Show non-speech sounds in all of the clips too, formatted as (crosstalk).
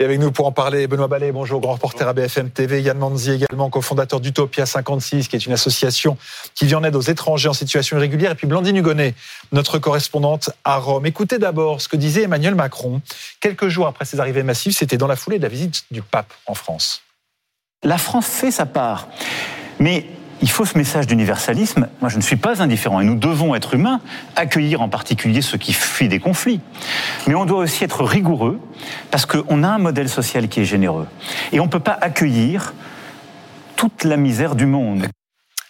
Et avec nous pour en parler, Benoît Ballet, bonjour, grand reporter à BFM TV, Yann Manzi également, cofondateur d'Utopia 56, qui est une association qui vient en aide aux étrangers en situation irrégulière, et puis Blandine Hugonnet, notre correspondante à Rome. Écoutez d'abord ce que disait Emmanuel Macron quelques jours après ses arrivées massives, c'était dans la foulée de la visite du pape en France. La France fait sa part, mais il faut ce message d'universalisme. Moi, je ne suis pas indifférent et nous devons être humains, accueillir en particulier ceux qui fuient des conflits. Mais on doit aussi être rigoureux parce qu'on a un modèle social qui est généreux. Et on ne peut pas accueillir toute la misère du monde.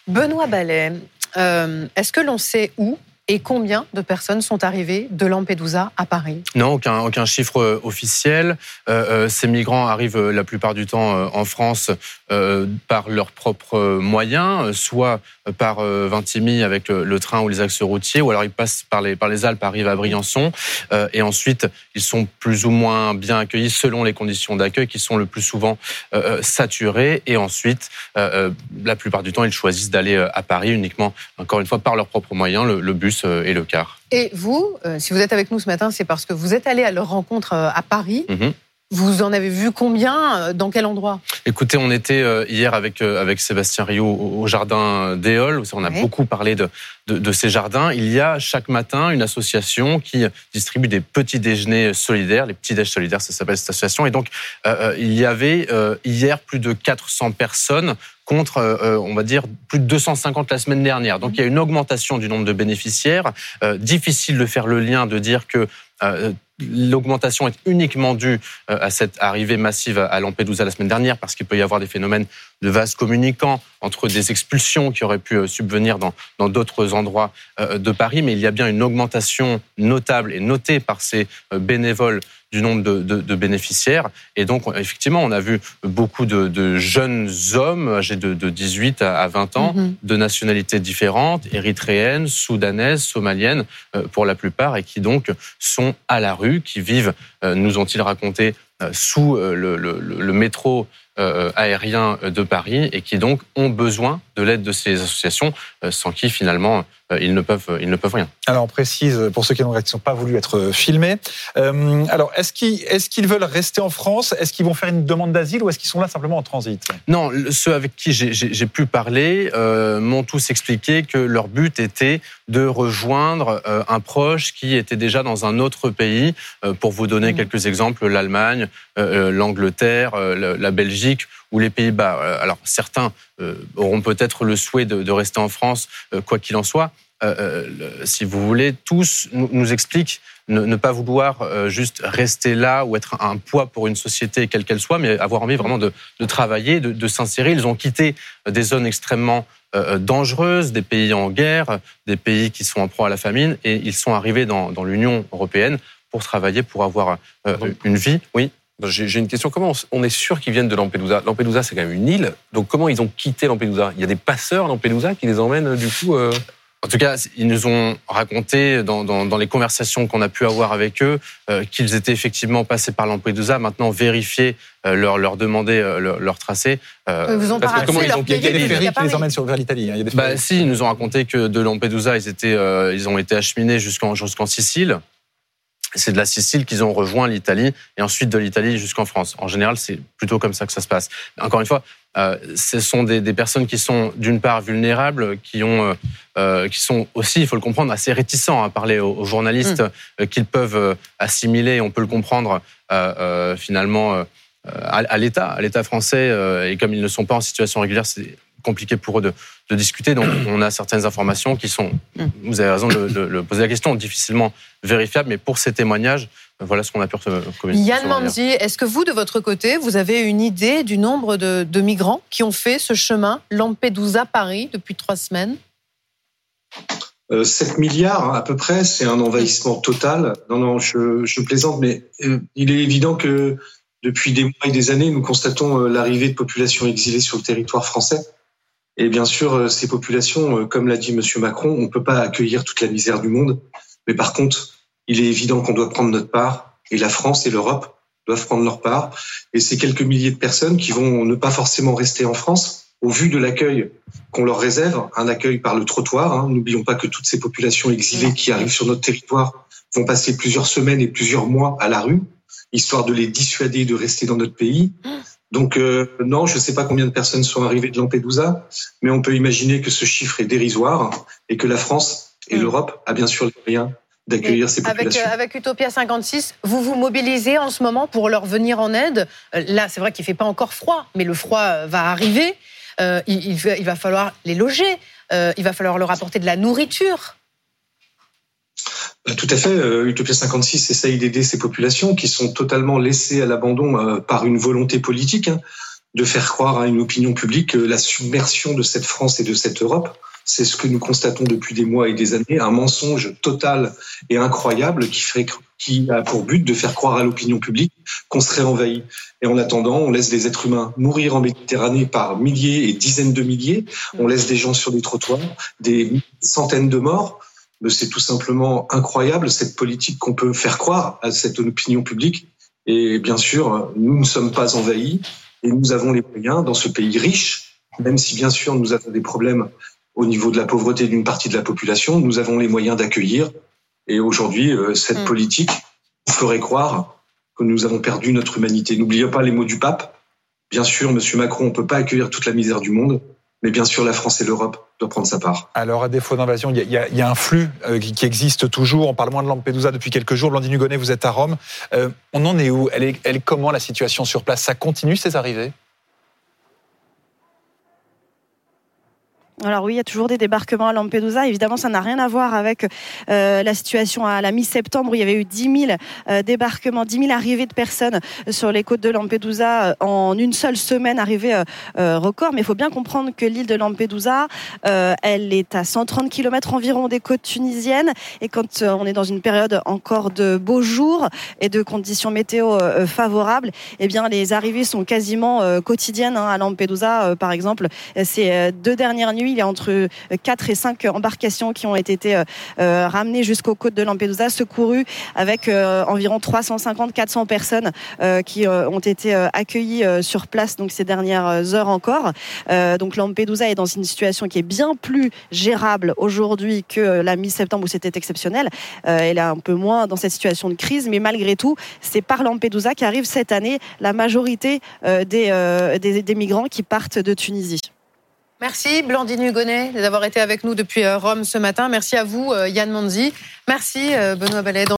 Benoît Ballet, euh, est-ce que l'on sait où et combien de personnes sont arrivées de Lampedusa à Paris? Non, aucun, chiffre euh, officiel. Euh, euh, ces migrants arrivent la plupart du temps en France par leurs propres moyens, soit par Vintimille avec le, train ou les axes routiers, ou alors ils passent par les Alpes, arrivent à Briançon, et ensuite ils sont plus ou moins bien accueillis selon les conditions d'accueil qui sont le plus souvent saturées, et ensuite la plupart du temps ils choisissent d'aller à Paris uniquement, encore une fois, par leurs propres moyens, le bus euh, et le car. Et vous, euh, si vous êtes avec nous ce matin, c'est parce que vous êtes allé à leur rencontre euh, à Paris. Mhm. Vous en avez vu combien Dans quel endroit? Écoutez, on était hier avec avec Sébastien Rio au jardin d'Éole. On a beaucoup parlé de, de, ces jardins. Il y a chaque matin une association qui distribue des petits déjeuners solidaires, les petits déjeuners solidaires, ça s'appelle cette association. Et donc, il y avait hier plus de 400 personnes contre, euh, euh, on va dire, plus de 250 la semaine dernière. Donc il y a une augmentation du nombre de bénéficiaires. Euh, difficile de faire le lien, de dire que l'augmentation est uniquement due à cette arrivée massive à Lampedusa la semaine dernière, parce qu'il peut y avoir des phénomènes de vases communicants entre des expulsions qui auraient pu subvenir dans d'autres endroits de Paris, mais il y a bien une augmentation notable et notée par ces bénévoles du nombre de, de, de, bénéficiaires. Et donc, effectivement, on a vu beaucoup de, de jeunes hommes âgés de, 18 à 20 ans, mhm. de nationalités différentes, érythréennes, soudanaises, somaliennes, euh, pour la plupart, et qui donc sont à la rue, qui vivent, euh, nous ont-ils raconté, euh, sous le, le, le métro aérien de Paris et qui donc ont besoin de l'aide de ces associations, sans qui finalement euh, ils ne peuvent, ils ne peuvent rien. Alors on précise pour ceux qui n'ont pas voulu être filmés. Euh, alors est-ce qu'ils, est-ce qu'ils veulent rester en France? Est-ce qu'ils vont faire une demande d'asile ou est-ce qu'ils sont là simplement en transit? Non, ceux avec qui j'ai, pu parler euh, m'ont tous expliqué que leur but était de rejoindre un proche qui était déjà dans un autre pays. pour vous donner mmh. quelques exemples, l'Allemagne, l'Angleterre, la Belgique ou les Pays-Bas. Euh, alors certains euh, auront peut-être le souhait de, rester en France, euh, quoi qu'il en soit. si vous voulez, tous nous, expliquent ne, pas vouloir juste rester là ou être un poids pour une société quelle qu'elle soit, mais avoir envie vraiment de, travailler, de, s'insérer. Ils ont quitté des zones extrêmement dangereuses, des pays en guerre, des pays qui sont en proie à la famine, et ils sont arrivés dans, dans l'Union européenne pour travailler, pour avoir une vie. Oui. J'ai une question. Comment on est sûr qu'ils viennent de Lampedusa? Lampedusa, c'est quand même une île. Donc, comment ils ont quitté Lampedusa? Il y a des passeurs à Lampedusa qui les emmènent, du coup euh? En tout cas, ils nous ont raconté dans, dans, dans les conversations qu'on a pu avoir avec eux euh, qu'ils étaient effectivement passés par Lampedusa. Maintenant, vérifier euh, leur, leur demander leur, tracé. vous ont pas comment ils ont Il y a des ferries qui les emmènent sur, vers l'Italie. Hein. Bah, si, ils nous ont raconté que de Lampedusa, ils, étaient, ils ont été acheminés jusqu'en jusqu'en Sicile. C'est de la Sicile qu'ils ont rejoint l'Italie et ensuite de l'Italie jusqu'en France. En général, c'est plutôt comme ça que ça se passe. Encore une fois, euh, ce sont des, des, personnes qui sont d'une part vulnérables, qui ont, euh, euh qui sont aussi, il faut le comprendre, assez réticents à parler aux, journalistes mmh. qu'ils peuvent assimiler. On peut le comprendre finalement à, à l'État, à l'État français. et comme ils ne sont pas en situation régulière, c'est compliqué pour eux de, de, discuter. Donc, (clears throat) on a certaines informations qui sont, mm. vous avez raison (clears throat) de, de, poser la question, difficilement vérifiables, mais pour ces témoignages, voilà ce qu'on a pu communiquer. Yann Manzi, est-ce que vous, de votre côté, vous avez une idée du nombre de, de migrants qui ont fait ce chemin Lampedusa-Paris depuis trois semaines? 7 euh, milliards à peu près, c'est un envahissement total. Non, non, je, je plaisante, mais euh, il est évident que depuis des mois et des années, nous constatons euh, l'arrivée de populations exilées sur le territoire français. Et bien sûr, euh, ces populations, euh, comme l'a dit Monsieur Macron, on ne peut pas accueillir toute la misère du monde. Mais par contre, il est évident qu'on doit prendre notre part, et la France et l'Europe doivent prendre leur part. Et ces quelques milliers de personnes qui vont ne pas forcément rester en France, au vu de l'accueil qu'on leur réserve, un accueil par le trottoir. Hein. N'oublions pas que toutes ces populations exilées qui arrivent sur notre territoire vont passer plusieurs semaines et plusieurs mois à la rue, histoire de les dissuader de rester dans notre pays. Donc non, je ne sais pas combien de personnes sont arrivées de Lampedusa, mais on peut imaginer que ce chiffre est dérisoire et que la France et mm. l'Europe a bien sûr les moyens d'accueillir ces populations. Avec, avec, Utopia 56, vous vous mobilisez en ce moment pour leur venir en aide. Là, c'est vrai qu'il ne fait pas encore froid, mais le froid va arriver. il, il, va falloir les loger. il va falloir leur apporter de la nourriture. Bah, tout à fait. Euh, Utopia 56 essaye d'aider ces populations qui sont totalement laissées à l'abandon euh, par une volonté politique hein, de faire croire à une opinion publique la submersion de cette France et de cette Europe. C'est ce que nous constatons depuis des mois et des années, un mensonge total et incroyable qui, qui a pour but de faire croire à l'opinion publique qu'on serait envahi. Et en attendant, on laisse des êtres humains mourir en Méditerranée par milliers et dizaines de milliers. On laisse des gens sur des trottoirs, des centaines de morts c'est tout simplement incroyable cette politique qu'on peut faire croire à cette opinion publique. Et bien sûr, nous ne sommes pas envahis et nous avons les moyens dans ce pays riche, même si bien sûr nous avons des problèmes au niveau de la pauvreté d'une partie de la population, nous avons les moyens d'accueillir. Et aujourd'hui, euh, cette mm. politique ferait croire que nous avons perdu notre humanité. N'oubliez pas les mots du pape. Bien sûr, Monsieur Macron, on ne peut pas accueillir toute la misère du monde, mais bien sûr, la France et l'Europe doivent prendre sa part. Alors, à défaut d'invasion, il y, a un flux euh, qui, existe toujours. On parle moins de Lampedusa depuis quelques jours. Blandine Hugonnet, vous êtes à Rome. Euh, on en est où? Elle est, elle comment la situation sur place? Ça continue ces arrivées? Alors oui, il y a toujours des débarquements à Lampedusa. Évidemment, ça n'a rien à voir avec euh, la situation à la mi-septembre où il y avait eu 10 000 euh, débarquements, 10 000 arrivées de personnes sur les côtes de Lampedusa euh, en une seule semaine, arrivée record. Mais il faut bien comprendre que l'île de Lampedusa, elle est à 130 km environ des côtes tunisiennes. Et quand on est dans une période encore de beaux jours et de conditions météo favorables, eh bien les arrivées sont quasiment quotidiennes hein, à Lampedusa. par exemple, ces deux dernières nuits il y a entre 4 et 5 embarcations qui ont été euh, euh, ramenées jusqu'aux côtes de Lampedusa, secourues avec euh, environ 350-400 personnes qui ont été accueillies sur place donc ces dernières heures encore. donc Lampedusa est dans une situation qui est bien plus gérable aujourd'hui que la mi-septembre où c'était exceptionnel. elle est un peu moins dans cette situation de crise, mais malgré tout, c'est par Lampedusa qu'arrive cette année la majorité des migrants qui partent de Tunisie. Merci Blandine Hugonnet d'avoir été avec nous depuis euh, Rome ce matin. Merci à vous euh, Yann Manzi. Merci euh, Benoît Ballet.